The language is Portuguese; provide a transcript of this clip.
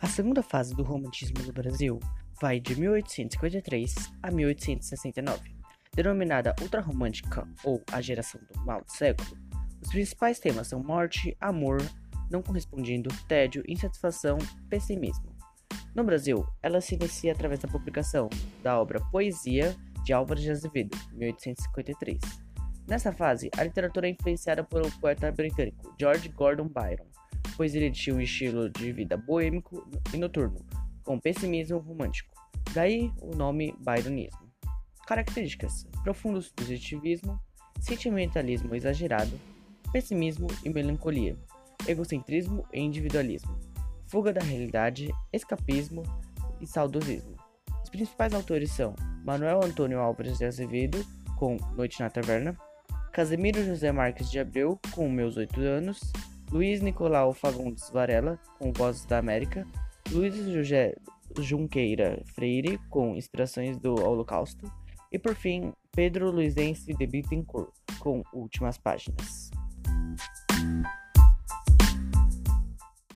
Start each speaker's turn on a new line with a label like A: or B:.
A: A segunda fase do romantismo no Brasil vai de 1853 a 1869. Denominada ultrarromântica ou a geração do mal do século, os principais temas são morte, amor, não correspondido, tédio, insatisfação, pessimismo. No Brasil, ela se inicia através da publicação da obra Poesia de Álvares de Azevedo, 1853. Nessa fase, a literatura é influenciada pelo poeta britânico George Gordon Byron, pois ele tinha um estilo de vida boêmico e noturno, com pessimismo romântico. Daí o nome Byronismo. Características: profundo positivismo, sentimentalismo exagerado, pessimismo e melancolia, egocentrismo e individualismo, fuga da realidade, escapismo e saudosismo. Os principais autores são Manuel Antônio Álvares de Azevedo, com Noite na Taverna, Casemiro José Marques de Abreu, com Meus Oito Anos, Luiz Nicolau Fagundes Varela, com Vozes da América, Luiz José Junqueira Freire, com Inspirações do Holocausto, e por fim, Pedro Luizense de Bittencourt, com Últimas Páginas.